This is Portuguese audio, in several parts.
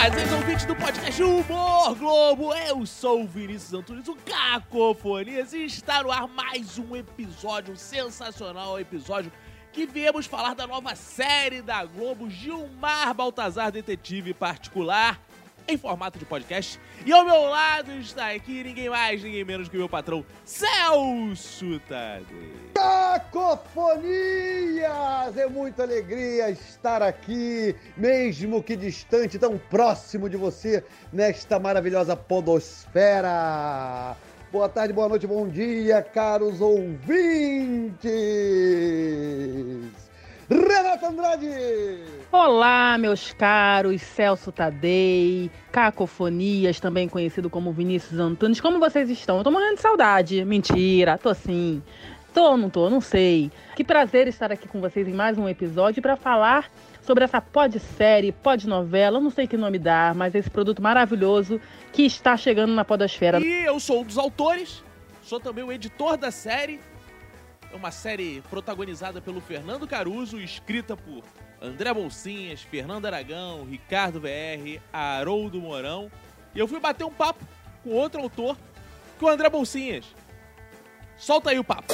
fazeres ouvintes do podcast Humor Globo. Eu sou o Vinícius Antunes, o Cacofonias, e está no ar mais um episódio, um sensacional episódio que viemos falar da nova série da Globo, Gilmar Baltazar Detetive Particular em formato de podcast. E ao meu lado está aqui ninguém mais, ninguém menos que o meu patrão, Celso Tadei. Cacofonias! É muita alegria estar aqui, mesmo que distante, tão próximo de você, nesta maravilhosa podosfera. Boa tarde, boa noite, bom dia, caros ouvintes! Renato Andrade! Olá, meus caros Celso Tadei, Cacofonias, também conhecido como Vinícius Antunes. Como vocês estão? Eu tô morrendo de saudade. Mentira, tô sim. Tô ou não tô? Não sei. Que prazer estar aqui com vocês em mais um episódio para falar sobre essa pod-série, pod-novela, não sei que nome dar, mas esse produto maravilhoso que está chegando na podosfera. E eu sou um dos autores, sou também o editor da série é uma série protagonizada pelo Fernando Caruso, escrita por André Bolsinhas, Fernando Aragão, Ricardo VR, Haroldo Mourão. E eu fui bater um papo com outro autor, que é o André Bolsinhas. Solta aí o papo.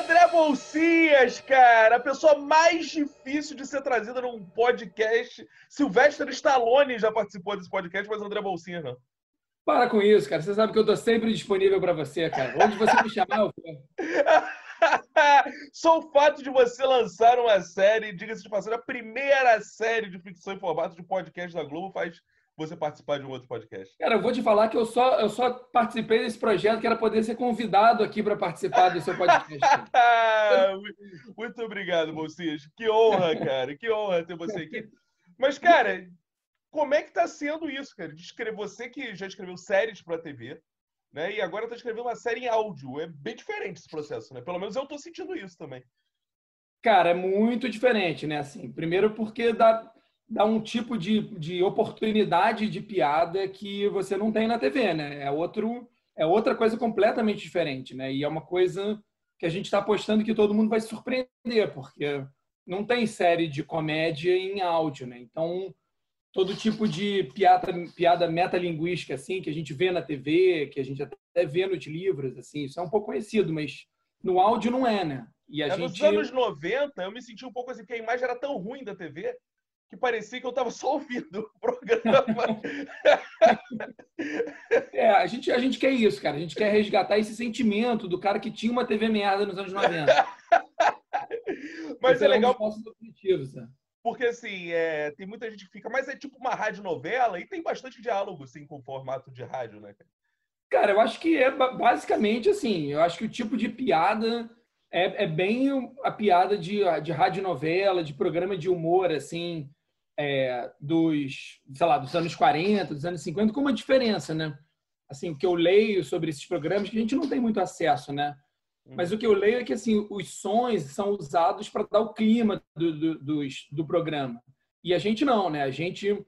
André Bolsinhas, cara, a pessoa mais difícil de ser trazida num podcast. Sylvester Stallone já participou desse podcast, mas André Bolsinhas não. Para com isso, cara. Você sabe que eu tô sempre disponível para você, cara. Onde você me chamar, eu vou. Só o fato de você lançar uma série, diga-se de passagem, a primeira série de ficção em formato de podcast da Globo faz você participar de um outro podcast. Cara, eu vou te falar que eu só, eu só participei desse projeto que era poder ser convidado aqui para participar do seu podcast. Muito obrigado, Bolsinhas. Que honra, cara. Que honra ter você aqui. Mas, cara, como é que está sendo isso, cara? De escrever, você que já escreveu séries para TV, né? E agora está escrevendo uma série em áudio. É bem diferente esse processo, né? Pelo menos eu estou sentindo isso também. Cara, é muito diferente, né? Assim, primeiro porque dá, dá um tipo de, de oportunidade de piada que você não tem na TV, né? É outro é outra coisa completamente diferente, né? E é uma coisa que a gente está apostando que todo mundo vai se surpreender, porque não tem série de comédia em áudio, né? Então todo tipo de piada, piada metalinguística, assim, que a gente vê na TV, que a gente até vê nos livros, assim, isso é um pouco conhecido, mas no áudio não é, né? E a é, gente... Nos anos 90, eu me senti um pouco assim, porque a imagem era tão ruim da TV que parecia que eu estava só ouvindo o programa. é, a gente, a gente quer isso, cara. A gente quer resgatar esse sentimento do cara que tinha uma TV merda nos anos 90. Mas é legal. Um? Porque, assim, é, tem muita gente que fica, mas é tipo uma rádio novela e tem bastante diálogo, assim, com o formato de rádio, né? Cara, eu acho que é basicamente assim. Eu acho que o tipo de piada é, é bem a piada de, de rádio novela, de programa de humor, assim, é, dos, sei lá, dos anos 40, dos anos 50, com uma diferença, né? Assim, o que eu leio sobre esses programas, que a gente não tem muito acesso, né? Mas o que eu leio é que assim, os sons são usados para dar o clima do, do, do, do, programa. E a gente não, né? A gente,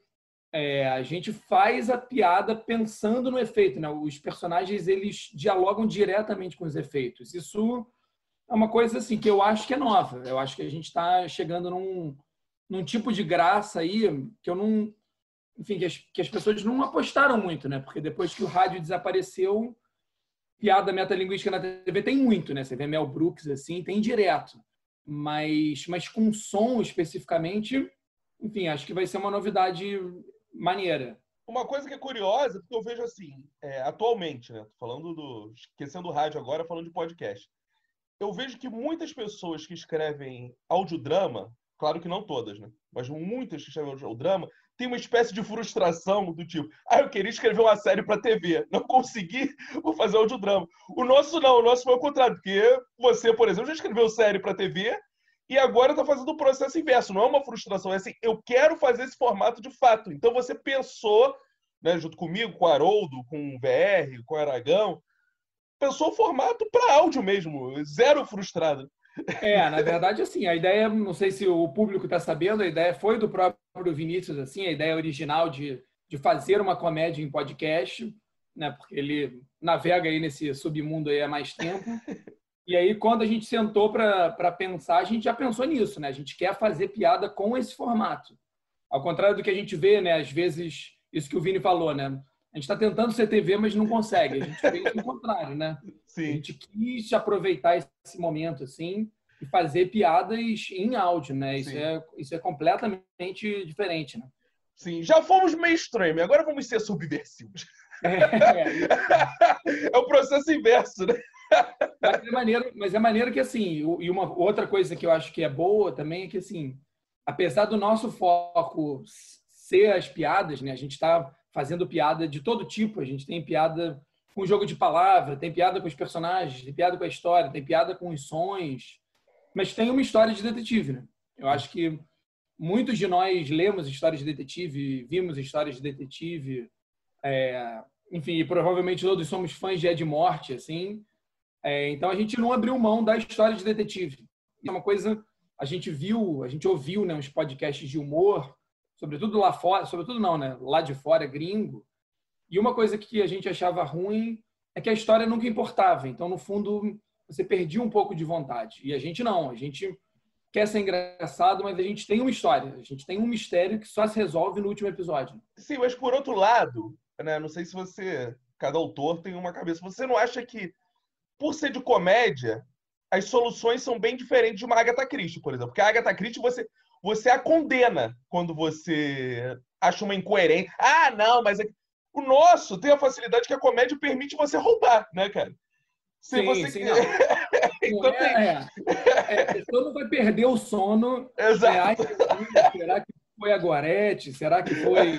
é, a gente faz a piada pensando no efeito, né? Os personagens, eles dialogam diretamente com os efeitos. Isso é uma coisa assim que eu acho que é nova. Eu acho que a gente está chegando num, num tipo de graça aí que eu não... Enfim, que as, que as pessoas não apostaram muito, né? Porque depois que o rádio desapareceu piada metalinguística na TV tem muito, né? Você vê Mel Brooks assim, tem direto. Mas, mas com som especificamente, enfim, acho que vai ser uma novidade maneira. Uma coisa que é curiosa, porque eu vejo assim, é, atualmente, né? Falando do. Esquecendo o rádio agora, falando de podcast. Eu vejo que muitas pessoas que escrevem audiodrama, claro que não todas, né? Mas muitas que escrevem audiodrama, tem uma espécie de frustração do tipo, ah, eu queria escrever uma série para TV, não consegui, vou fazer audiodrama. O nosso não, o nosso foi o contrário, porque você, por exemplo, já escreveu série para TV e agora está fazendo o processo inverso. Não é uma frustração, é assim, eu quero fazer esse formato de fato. Então você pensou, né, junto comigo, com o Haroldo, com o VR, com o Aragão, pensou o formato para áudio mesmo, zero frustrado. É, na verdade, assim, a ideia, não sei se o público está sabendo, a ideia foi do próprio Vinícius, assim, a ideia original de, de fazer uma comédia em podcast, né, porque ele navega aí nesse submundo aí há mais tempo. E aí, quando a gente sentou para pensar, a gente já pensou nisso, né? A gente quer fazer piada com esse formato. Ao contrário do que a gente vê, né? Às vezes, isso que o Vini falou, né? A gente está tentando ser TV, mas não consegue. A gente fez o contrário, né? Sim. A gente quis aproveitar esse momento, assim, e fazer piadas em áudio, né? Isso, é, isso é completamente diferente, né? Sim, já fomos mainstream, agora vamos ser subversivos. É, é o processo inverso, né? Mas é maneiro, mas é maneiro que, assim, e uma outra coisa que eu acho que é boa também é que, assim, apesar do nosso foco ser as piadas, né? A gente está fazendo piada de todo tipo. A gente tem piada com jogo de palavra, tem piada com os personagens, tem piada com a história, tem piada com os sons, mas tem uma história de detetive, né? Eu acho que muitos de nós lemos histórias de detetive, vimos histórias de detetive, é, enfim, provavelmente todos somos fãs de Ed Morte, assim. É, então a gente não abriu mão da história de detetive. É uma coisa a gente viu, a gente ouviu, né, uns podcasts de humor, sobretudo lá fora, sobretudo não, né, lá de fora, gringo. E uma coisa que a gente achava ruim é que a história nunca importava. Então, no fundo, você perdia um pouco de vontade. E a gente não, a gente quer ser engraçado, mas a gente tem uma história, a gente tem um mistério que só se resolve no último episódio. Sim, mas por outro lado, né, não sei se você, cada autor tem uma cabeça, você não acha que, por ser de comédia, as soluções são bem diferentes de uma Agatha Christie, por exemplo? Porque a Agatha Christie, você, você a condena quando você acha uma incoerência. Ah, não, mas é... o nosso tem a facilidade que a comédia permite você roubar, né, cara? Se sim, você sim, então, é, é, é, a pessoa não vai perder o sono. Exato. É, será que foi a Gorete? Será que foi.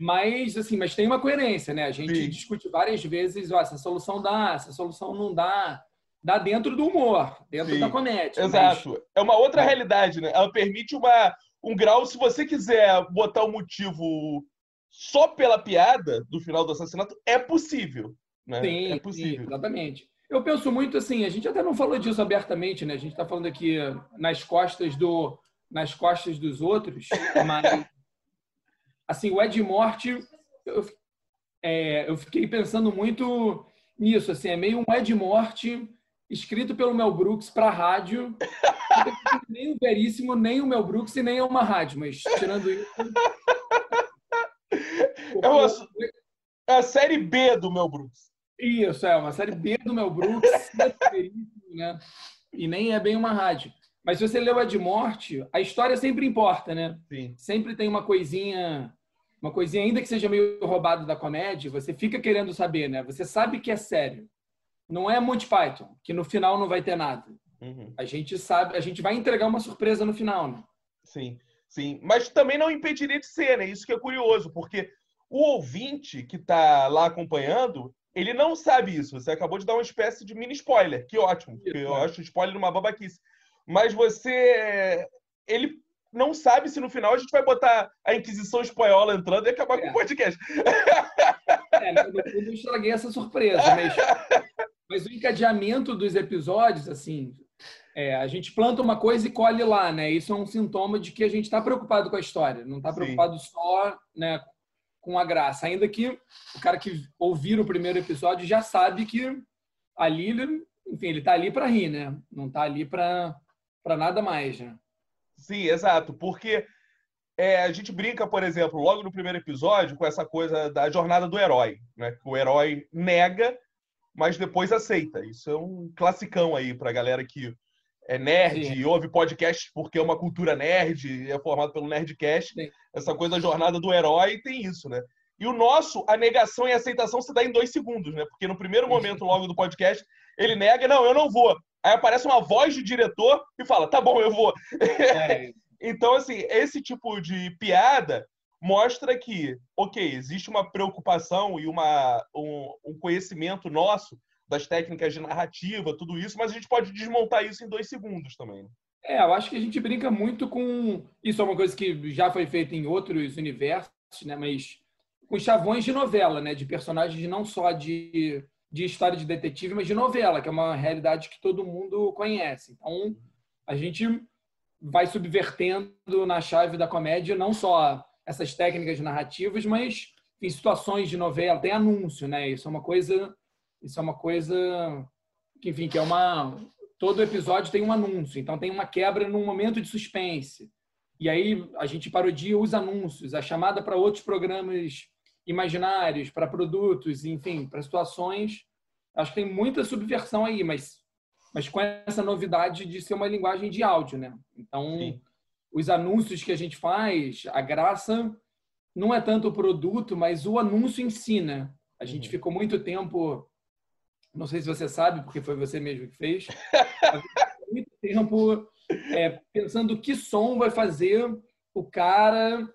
Mas, assim, mas tem uma coerência, né? A gente sim. discute várias vezes, ó, essa solução dá, essa solução não dá. Dá dentro do humor, dentro sim. da comédia. Exato. Mas... É uma outra realidade, né? Ela permite uma, um grau, se você quiser botar o motivo só pela piada do final do assassinato, é possível. Né? Sim, é possível. Exatamente. Eu penso muito assim, a gente até não falou disso abertamente, né? A gente está falando aqui nas costas do nas costas dos outros, mas assim, o Ed Morte, eu, é, eu fiquei pensando muito nisso, assim, é meio um Ed Morte escrito pelo Mel Brooks para rádio. nem o Veríssimo, nem o Mel Brooks e nem é uma rádio, mas tirando isso. É, uma, é a série B do Mel Brooks. Isso, é uma série B do Mel Brooks, né? E nem é bem uma rádio. Mas se você leu a de morte, a história sempre importa, né? Sim. Sempre tem uma coisinha, uma coisinha ainda que seja meio roubado da comédia, você fica querendo saber, né? Você sabe que é sério. Não é Monty Python, que no final não vai ter nada. Uhum. A gente sabe, a gente vai entregar uma surpresa no final, né? Sim, sim. Mas também não impediria de ser, né? Isso que é curioso, porque o ouvinte que está lá acompanhando, ele não sabe isso. Você acabou de dar uma espécie de mini spoiler. Que ótimo, porque eu acho spoiler uma babaquice. Mas você. Ele não sabe se no final a gente vai botar a Inquisição Espanhola entrando e acabar é. com o podcast. É, no fundo eu estraguei essa surpresa, mas, mas o encadeamento dos episódios, assim, é, a gente planta uma coisa e colhe lá, né? Isso é um sintoma de que a gente está preocupado com a história, não está preocupado só né, com a graça. Ainda que o cara que ouvir o primeiro episódio já sabe que ali, enfim, ele tá ali para rir, né? Não tá ali para nada mais, né? Sim, exato. Porque é, a gente brinca, por exemplo, logo no primeiro episódio, com essa coisa da jornada do herói, né? Que o herói nega, mas depois aceita. Isso é um classicão aí pra galera que é nerd Sim. e ouve podcast porque é uma cultura nerd, é formado pelo Nerdcast. Sim. Essa coisa da jornada do herói tem isso, né? E o nosso, a negação e a aceitação se dá em dois segundos, né? Porque no primeiro momento, logo do podcast, ele nega, não, eu não vou. Aí aparece uma voz de diretor e fala, tá bom, eu vou. É. então, assim, esse tipo de piada mostra que, ok, existe uma preocupação e uma, um, um conhecimento nosso das técnicas de narrativa, tudo isso, mas a gente pode desmontar isso em dois segundos também. Né? É, eu acho que a gente brinca muito com. Isso é uma coisa que já foi feita em outros universos, né? Mas com chavões de novela, né? De personagens não só de, de história de detetive, mas de novela, que é uma realidade que todo mundo conhece. Então, a gente vai subvertendo na chave da comédia não só essas técnicas narrativas, mas em situações de novela, tem anúncio, né? Isso é uma coisa isso é uma coisa que, enfim, que é uma. Todo episódio tem um anúncio, então tem uma quebra num momento de suspense. E aí a gente parodia os anúncios, a chamada para outros programas imaginários, para produtos, enfim, para situações. Acho que tem muita subversão aí, mas, mas com essa novidade de ser uma linguagem de áudio, né? Então, Sim. os anúncios que a gente faz, a graça não é tanto o produto, mas o anúncio em si, né? A gente uhum. ficou muito tempo, não sei se você sabe, porque foi você mesmo que fez, muito tempo é, pensando que som vai fazer o cara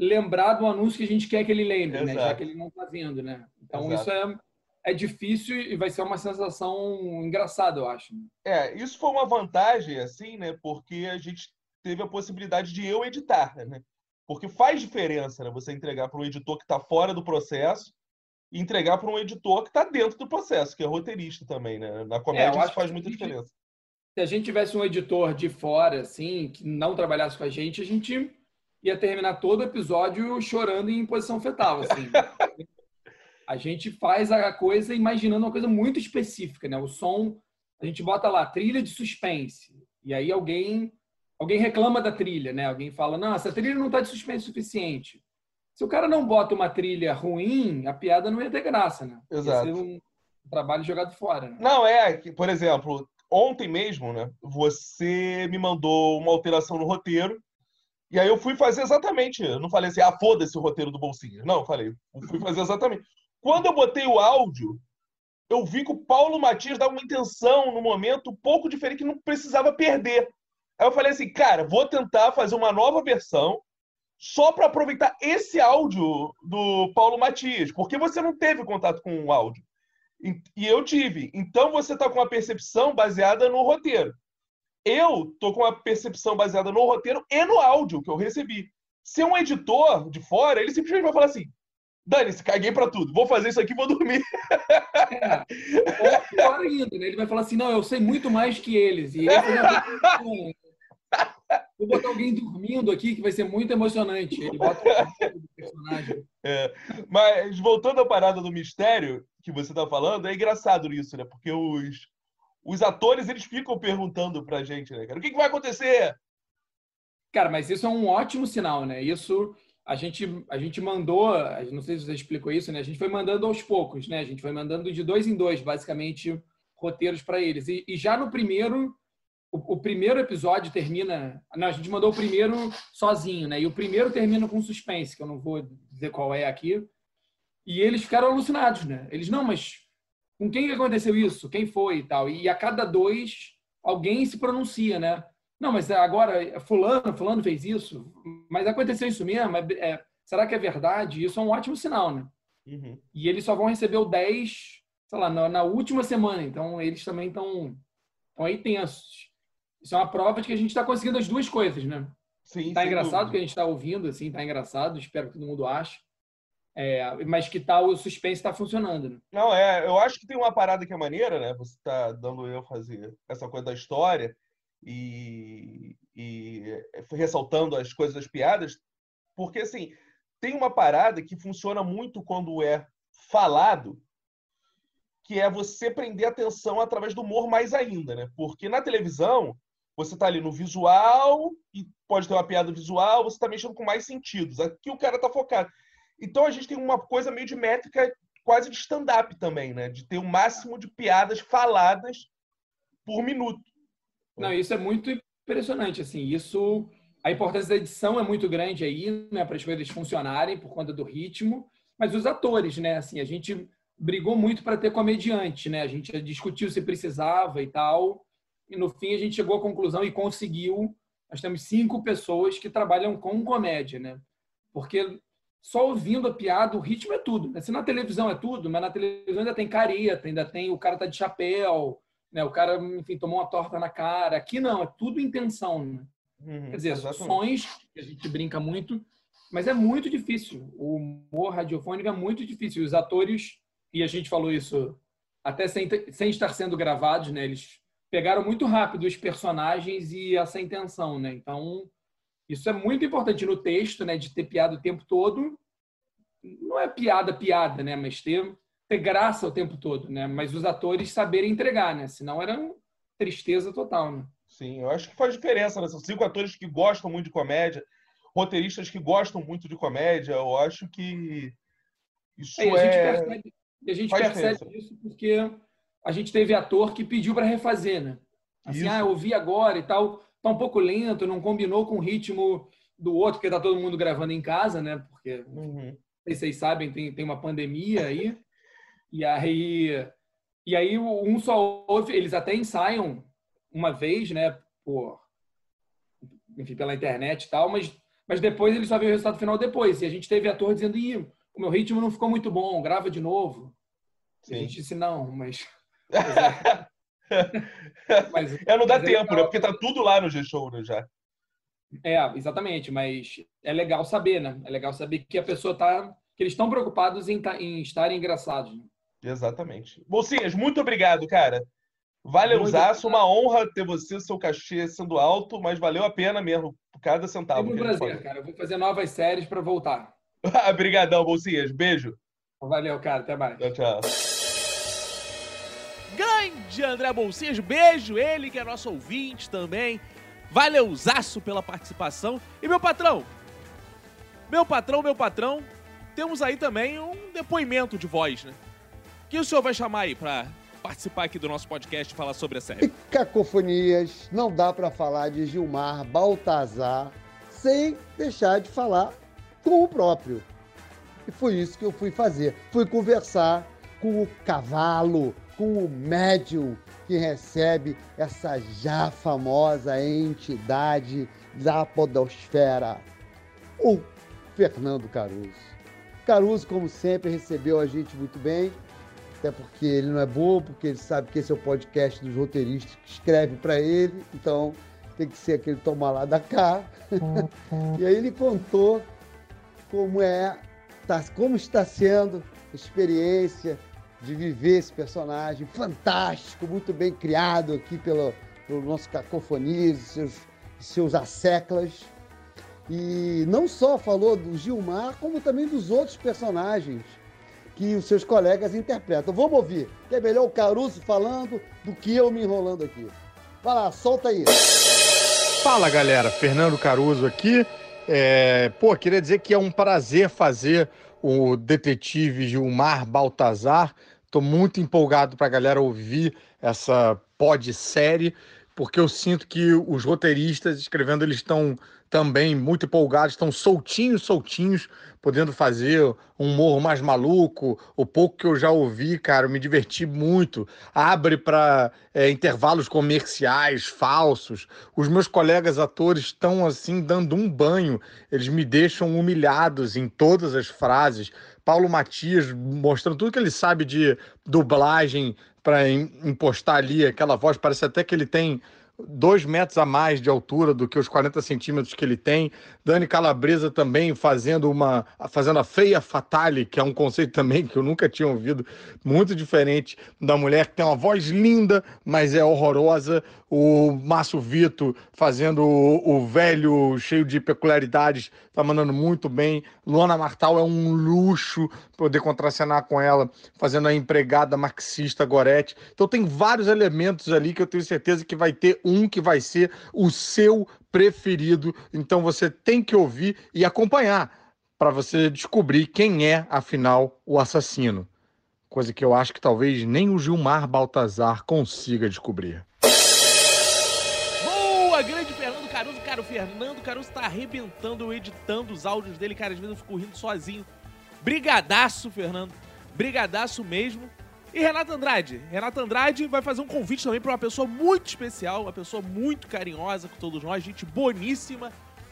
lembrar do anúncio que a gente quer que ele lembre, né? já que ele não está vendo. Né? Então, Exato. isso é, é difícil e vai ser uma sensação engraçada, eu acho. É, isso foi uma vantagem, assim, né? Porque a gente teve a possibilidade de eu editar, né? Porque faz diferença, né? Você entregar para um editor que está fora do processo e entregar para um editor que está dentro do processo, que é roteirista também, né? Na comédia é, isso faz muita diferença se a gente tivesse um editor de fora, assim, que não trabalhasse com a gente, a gente ia terminar todo o episódio chorando em posição fetal, assim. a gente faz a coisa imaginando uma coisa muito específica, né? O som, a gente bota lá trilha de suspense. E aí alguém alguém reclama da trilha, né? Alguém fala: "Não, essa trilha não está de suspense suficiente". Se o cara não bota uma trilha ruim, a piada não ia ter graça, né? Exato. Ia ser um trabalho jogado fora. Né? Não, é, por exemplo, ontem mesmo, né, você me mandou uma alteração no roteiro. E aí eu fui fazer exatamente. Eu não falei assim, ah, foda-se o roteiro do Bolsinha. Não, eu falei, eu fui fazer exatamente. Quando eu botei o áudio, eu vi que o Paulo Matias dava uma intenção no momento um pouco diferente que não precisava perder. Aí eu falei assim, cara, vou tentar fazer uma nova versão só para aproveitar esse áudio do Paulo Matias, porque você não teve contato com o áudio. E eu tive. Então você está com uma percepção baseada no roteiro. Eu tô com uma percepção baseada no roteiro e no áudio que eu recebi. Se um editor de fora, ele simplesmente vai falar assim: dane-se, caguei para tudo, vou fazer isso aqui vou dormir. É. Ou pior ainda, né? Ele vai falar assim: não, eu sei muito mais que eles. E ele Vou botar alguém dormindo aqui que vai ser muito emocionante. Ele bota o personagem. É, mas voltando à parada do mistério que você está falando, é engraçado isso, né? Porque os, os atores eles ficam perguntando pra gente, né, cara? O que, que vai acontecer? Cara, mas isso é um ótimo sinal, né? Isso a gente, a gente mandou, não sei se você explicou isso, né? A gente foi mandando aos poucos, né? A gente foi mandando de dois em dois, basicamente, roteiros para eles. E, e, já no primeiro, o, o, primeiro episódio termina. Não, a gente mandou o primeiro sozinho, né? E o primeiro termina com suspense, que eu não vou dizer qual é aqui. E eles ficaram alucinados, né? Eles, não, mas com quem aconteceu isso? Quem foi e tal? E a cada dois, alguém se pronuncia, né? Não, mas agora, fulano, fulano fez isso, mas aconteceu isso mesmo? É, é, será que é verdade? Isso é um ótimo sinal, né? Uhum. E eles só vão receber o 10, sei lá, na, na última semana. Então, eles também estão aí tensos. Isso é uma prova de que a gente está conseguindo as duas coisas, né? Sim, tá engraçado dúvida. que a gente está ouvindo, assim, tá engraçado. Espero que todo mundo ache. É, mas que tal o suspense está funcionando, né? Não, é, eu acho que tem uma parada que é maneira, né? Você está dando eu fazer essa coisa da história e, e ressaltando as coisas das piadas, porque assim, tem uma parada que funciona muito quando é falado, que é você prender atenção através do humor mais ainda, né? Porque na televisão, você está ali no visual e pode ter uma piada visual, você está mexendo com mais sentidos. Aqui o cara está focado. Então a gente tem uma coisa meio de métrica quase de stand-up também, né? De ter o máximo de piadas faladas por minuto. Não, isso é muito impressionante, assim. Isso, a importância da edição é muito grande aí, né? Para as coisas funcionarem por conta do ritmo. Mas os atores, né? Assim, a gente brigou muito para ter comediante, né? A gente discutiu se precisava e tal. E no fim a gente chegou à conclusão e conseguiu. Nós temos cinco pessoas que trabalham com comédia, né? Porque só ouvindo a piada, o ritmo é tudo. Né? Se na televisão é tudo, mas na televisão ainda tem careta, ainda tem o cara tá de chapéu, né? O cara, enfim, tomou uma torta na cara. Aqui não, é tudo intenção. Né? Uhum, Quer dizer, sons, que a gente brinca muito, mas é muito difícil. O humor radiofônico é muito difícil. Os atores, e a gente falou isso até sem, sem estar sendo gravados, né? Eles pegaram muito rápido os personagens e essa intenção, né? Então, isso é muito importante no texto, né? De ter piada o tempo todo. Não é piada, piada, né? Mas ter, ter graça o tempo todo, né? Mas os atores saberem entregar, né? Senão era tristeza total, né? Sim, eu acho que faz diferença, né? São cinco atores que gostam muito de comédia, roteiristas que gostam muito de comédia. Eu acho que isso é. E a gente é... percebe, a gente percebe isso porque a gente teve ator que pediu para refazer, né? Assim, isso. ah, eu vi agora e tal, tá um pouco lento, não combinou com o ritmo do outro, porque tá todo mundo gravando em casa, né? Porque uhum. vocês sabem, tem, tem uma pandemia aí. E aí, e aí um só ouve, eles até ensaiam uma vez, né, por enfim, pela internet e tal, mas mas depois eles só vê o resultado final depois. E a gente teve ator dizendo: "Ih, o meu ritmo não ficou muito bom, grava de novo". Sim. a gente disse: "Não, mas mas, é, não dá é tempo, é né? Porque tá tudo lá no G-Show né, já. É, exatamente, mas é legal saber, né? É legal saber que a pessoa tá. que eles estão preocupados em, tá, em estarem engraçados. Né? Exatamente. Bolsinhas, muito obrigado, cara. Valeu, Zaço. Uma honra ter você, seu cachê sendo alto, mas valeu a pena mesmo, por cada centavo. Foi um prazer, cara. Eu vou fazer novas séries para voltar. Obrigadão, Bolsinhas. Beijo. Valeu, cara. Até mais. Tchau, tchau. Grande André Bolsinhas. Beijo. Ele que é nosso ouvinte também. Valeuzaço pela participação. E meu patrão, meu patrão, meu patrão, temos aí também um depoimento de voz, né? que o senhor vai chamar aí para participar aqui do nosso podcast e falar sobre a série? Cacofonias, não dá para falar de Gilmar Baltazar sem deixar de falar com o próprio. E foi isso que eu fui fazer. Fui conversar com o cavalo, com o médium que recebe essa já famosa entidade da podosfera, o Fernando Caruso. Caruso, como sempre, recebeu a gente muito bem até porque ele não é bobo, porque ele sabe que esse é o podcast dos roteiristas que escreve para ele, então tem que ser aquele tomar lá da cá. e aí ele contou como é, tá, como está sendo a experiência de viver esse personagem fantástico, muito bem criado aqui pelo, pelo nosso Cacofonias seus, seus asseclas. E não só falou do Gilmar, como também dos outros personagens que os seus colegas interpretam. Vamos ouvir, que é melhor o Caruso falando do que eu me enrolando aqui. Vai lá, solta aí. Fala galera, Fernando Caruso aqui. É, pô, queria dizer que é um prazer fazer o detetive Gilmar Baltazar. Estou muito empolgado para a galera ouvir essa pod série, porque eu sinto que os roteiristas escrevendo eles estão também muito empolgados, estão soltinhos, soltinhos, podendo fazer um humor mais maluco. O pouco que eu já ouvi, cara, me diverti muito. Abre para é, intervalos comerciais falsos. Os meus colegas atores estão assim dando um banho. Eles me deixam humilhados em todas as frases. Paulo Matias mostrando tudo que ele sabe de dublagem para impostar ali aquela voz. Parece até que ele tem dois metros a mais de altura do que os 40 centímetros que ele tem. Dani Calabresa também fazendo uma fazendo a feia fatale, que é um conceito também que eu nunca tinha ouvido, muito diferente da mulher que tem uma voz linda, mas é horrorosa. O Márcio Vito fazendo o, o velho cheio de peculiaridades, tá mandando muito bem. Luana Martal é um luxo poder contracenar com ela, fazendo a empregada marxista Gorete. Então tem vários elementos ali que eu tenho certeza que vai ter um que vai ser o seu preferido. Então você tem que ouvir e acompanhar para você descobrir quem é, afinal, o assassino. Coisa que eu acho que talvez nem o Gilmar Baltazar consiga descobrir. Cara, o Fernando Caruso está arrebentando, editando os áudios dele. Cara, às vezes eu fico rindo sozinho. Brigadaço, Fernando. Brigadaço mesmo. E Renata Andrade. Renata Andrade vai fazer um convite também para uma pessoa muito especial, uma pessoa muito carinhosa com todos nós, gente boníssima,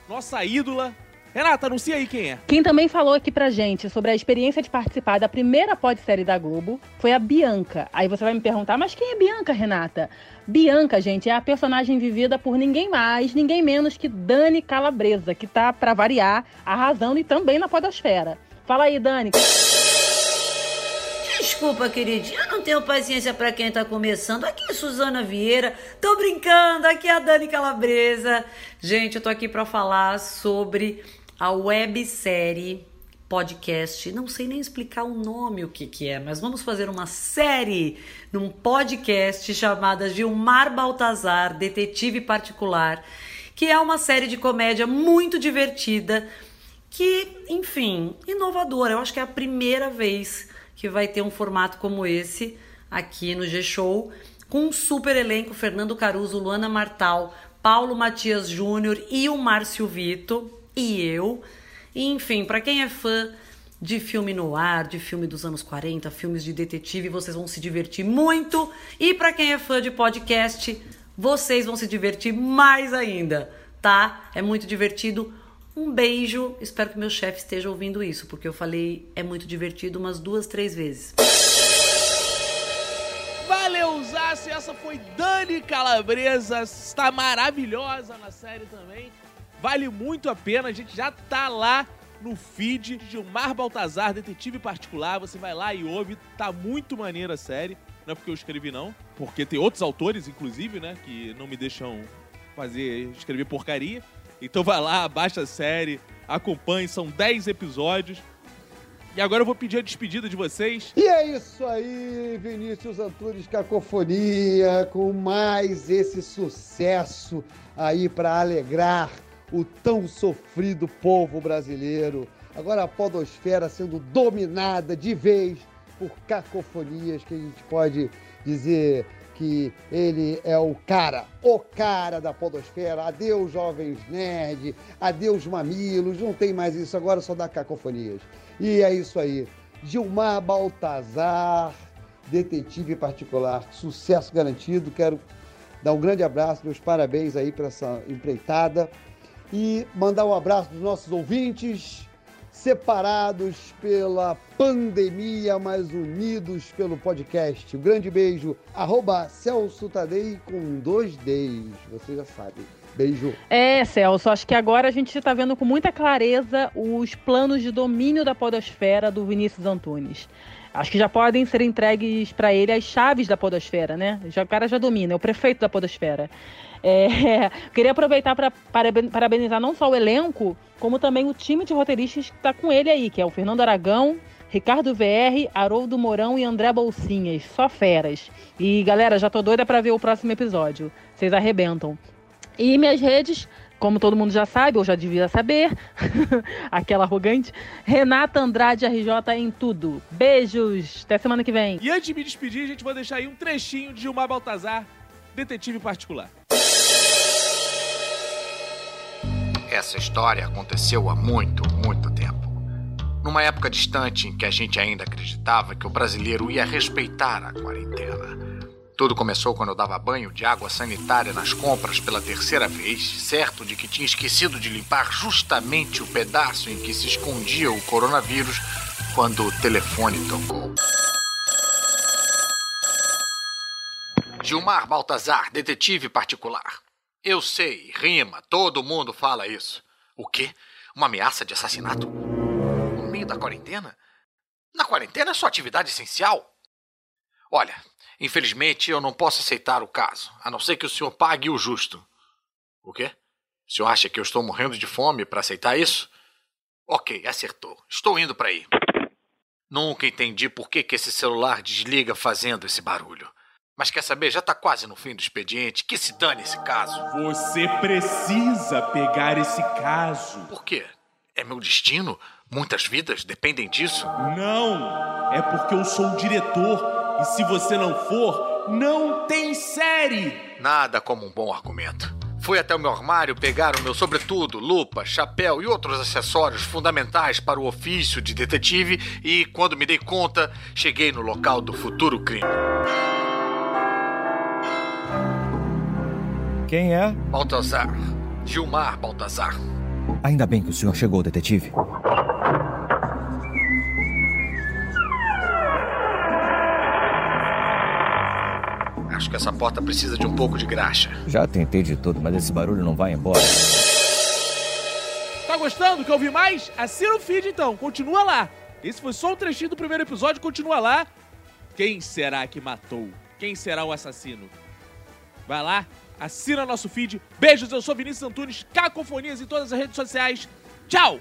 nossa ídola. Renata, anuncia aí quem é. Quem também falou aqui pra gente sobre a experiência de participar da primeira podsérie da Globo foi a Bianca. Aí você vai me perguntar, mas quem é Bianca, Renata? Bianca, gente, é a personagem vivida por ninguém mais, ninguém menos que Dani Calabresa, que tá, para variar, arrasando e também na podosfera. Fala aí, Dani. Desculpa, queridinha, eu não tenho paciência para quem tá começando. Aqui é Suzana Vieira. Tô brincando, aqui é a Dani Calabresa. Gente, eu tô aqui para falar sobre a websérie podcast. Não sei nem explicar o nome, o que, que é, mas vamos fazer uma série num podcast chamada Gilmar Baltazar, Detetive Particular, que é uma série de comédia muito divertida, que, enfim, inovadora. Eu acho que é a primeira vez que vai ter um formato como esse aqui no G-Show, com um super elenco: Fernando Caruso, Luana Martal, Paulo Matias Júnior e o Márcio Vito, e eu. E, enfim, para quem é fã de filme no ar, de filme dos anos 40, filmes de detetive, vocês vão se divertir muito. E para quem é fã de podcast, vocês vão se divertir mais ainda, tá? É muito divertido. Um beijo. Espero que meu chefe esteja ouvindo isso, porque eu falei é muito divertido umas duas, três vezes. Valeu, Zassi. Essa foi Dani Calabresa. Está maravilhosa na série também. Vale muito a pena. A gente já tá lá no feed Gilmar Baltazar, detetive particular. Você vai lá e ouve. Tá muito maneira a série. Não é porque eu escrevi, não. Porque tem outros autores, inclusive, né? Que não me deixam fazer, escrever porcaria. Então vai lá, baixa a série, acompanhe. São 10 episódios. E agora eu vou pedir a despedida de vocês. E é isso aí, Vinícius Antunes Cacofonia, com mais esse sucesso aí para alegrar o tão sofrido povo brasileiro. Agora a podosfera sendo dominada de vez por cacofonias que a gente pode dizer que ele é o cara, o cara da podosfera. Adeus, jovens nerd, adeus, mamilos, não tem mais isso, agora só dá cacofonias. E é isso aí. Gilmar Baltazar, detetive particular, sucesso garantido. Quero dar um grande abraço, meus parabéns aí para essa empreitada e mandar um abraço dos nossos ouvintes, separados pela pandemia, mas unidos pelo podcast. Um grande beijo, arroba Celso Tadei com dois Ds, você já sabe. Beijo. É, Celso, acho que agora a gente está vendo com muita clareza os planos de domínio da podosfera do Vinícius Antunes. Acho que já podem ser entregues para ele as chaves da podosfera, né? Já, o cara já domina, é o prefeito da podosfera. É, queria aproveitar para parabenizar não só o elenco, como também o time de roteiristas que está com ele aí, que é o Fernando Aragão, Ricardo VR, Haroldo Mourão e André Bolsinhas. Só feras. E galera, já tô doida para ver o próximo episódio. Vocês arrebentam. E minhas redes, como todo mundo já sabe, ou já devia saber, aquela arrogante, Renata Andrade RJ em tudo. Beijos, até semana que vem. E antes de me despedir, a gente vai deixar aí um trechinho de Gilmar Baltazar, detetive particular. Essa história aconteceu há muito, muito tempo. Numa época distante em que a gente ainda acreditava que o brasileiro ia respeitar a quarentena. Tudo começou quando eu dava banho de água sanitária nas compras pela terceira vez, certo de que tinha esquecido de limpar justamente o pedaço em que se escondia o coronavírus quando o telefone tocou. Gilmar Baltazar, detetive particular. Eu sei, rima, todo mundo fala isso. O quê? Uma ameaça de assassinato? No meio da quarentena? Na quarentena é sua atividade essencial? Olha, Infelizmente, eu não posso aceitar o caso, a não ser que o senhor pague o justo. O quê? O senhor acha que eu estou morrendo de fome para aceitar isso? Ok, acertou. Estou indo para aí. Nunca entendi por que, que esse celular desliga fazendo esse barulho. Mas quer saber? Já está quase no fim do expediente. Que se dane esse caso. Você precisa pegar esse caso. Por quê? É meu destino? Muitas vidas dependem disso? Não! É porque eu sou o diretor e se você não for, não tem série! Nada como um bom argumento. Fui até o meu armário pegar o meu sobretudo, lupa, chapéu e outros acessórios fundamentais para o ofício de detetive e, quando me dei conta, cheguei no local do futuro crime. Quem é? Baltazar. Gilmar Baltazar. Ainda bem que o senhor chegou, detetive. Acho que essa porta precisa de um pouco de graxa. Já tentei de tudo, mas esse barulho não vai embora. Tá gostando? Quer ouvir mais? Assina o feed então, continua lá. Esse foi só um trechinho do primeiro episódio, continua lá. Quem será que matou? Quem será o assassino? Vai lá, assina nosso feed. Beijos, eu sou Vinícius Antunes, Cacofonias em todas as redes sociais. Tchau!